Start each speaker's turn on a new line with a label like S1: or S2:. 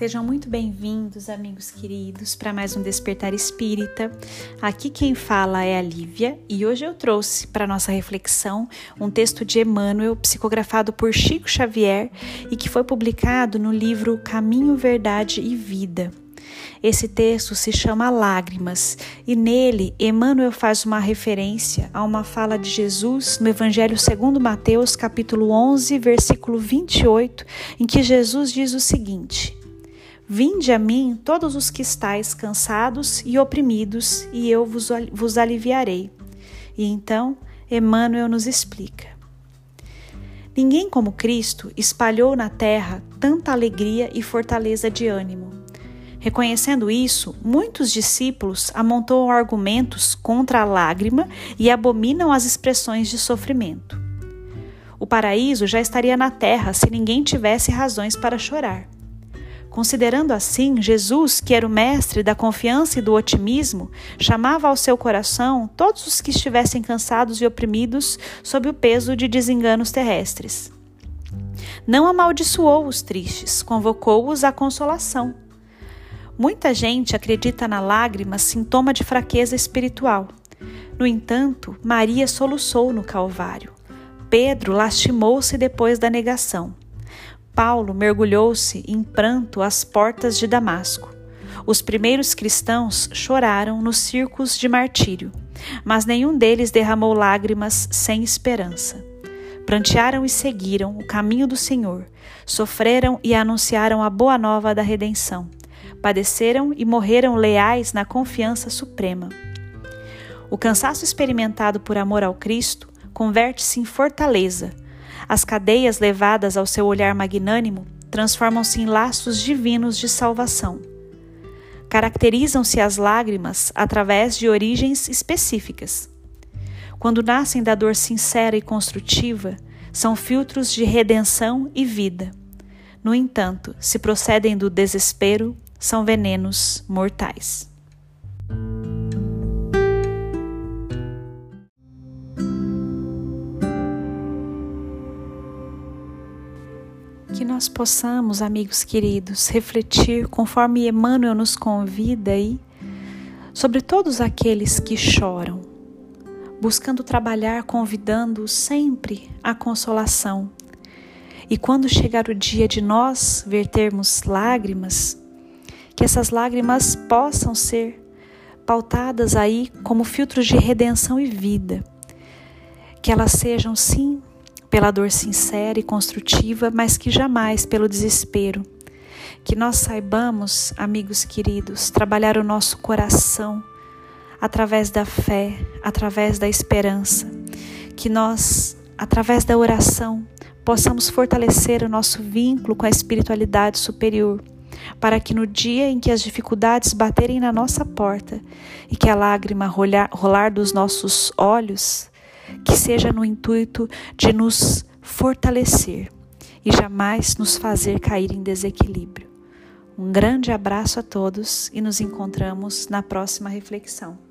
S1: Sejam muito bem-vindos, amigos queridos, para mais um Despertar Espírita. Aqui quem fala é a Lívia e hoje eu trouxe para nossa reflexão um texto de Emmanuel, psicografado por Chico Xavier e que foi publicado no livro Caminho, Verdade e Vida. Esse texto se chama Lágrimas e nele Emmanuel faz uma referência a uma fala de Jesus no Evangelho segundo Mateus, capítulo 11, versículo 28, em que Jesus diz o seguinte: Vinde a mim todos os que estáis cansados e oprimidos, e eu vos, aliviarei. E então Emmanuel nos explica. Ninguém como Cristo espalhou na terra tanta alegria e fortaleza de ânimo. Reconhecendo isso, muitos discípulos amontoam argumentos contra a lágrima e abominam as expressões de sofrimento. O paraíso já estaria na terra se ninguém tivesse razões para chorar. Considerando assim, Jesus, que era o mestre da confiança e do otimismo, chamava ao seu coração todos os que estivessem cansados e oprimidos sob o peso de desenganos terrestres. Não amaldiçoou os tristes, convocou-os à consolação. Muita gente acredita na lágrima sintoma de fraqueza espiritual. No entanto, Maria soluçou no Calvário. Pedro lastimou-se depois da negação. Paulo mergulhou-se em pranto às portas de Damasco. Os primeiros cristãos choraram nos circos de martírio, mas nenhum deles derramou lágrimas sem esperança. Prantearam e seguiram o caminho do Senhor, sofreram e anunciaram a boa nova da redenção, padeceram e morreram leais na confiança suprema. O cansaço experimentado por amor ao Cristo converte-se em fortaleza as cadeias levadas ao seu olhar magnânimo transformam-se em laços divinos de salvação. Caracterizam-se as lágrimas através de origens específicas. Quando nascem da dor sincera e construtiva, são filtros de redenção e vida. No entanto, se procedem do desespero, são venenos mortais. Que nós possamos, amigos queridos, refletir conforme Emmanuel nos convida aí sobre todos aqueles que choram, buscando trabalhar, convidando sempre a consolação. E quando chegar o dia de nós vertermos lágrimas, que essas lágrimas possam ser pautadas aí como filtros de redenção e vida. Que elas sejam, sim, pela dor sincera e construtiva, mas que jamais pelo desespero. Que nós saibamos, amigos queridos, trabalhar o nosso coração através da fé, através da esperança. Que nós, através da oração, possamos fortalecer o nosso vínculo com a espiritualidade superior, para que no dia em que as dificuldades baterem na nossa porta e que a lágrima rolar, dos nossos olhos, que seja no intuito de nos fortalecer e jamais nos fazer cair em desequilíbrio. Um grande abraço a todos e nos encontramos na próxima reflexão.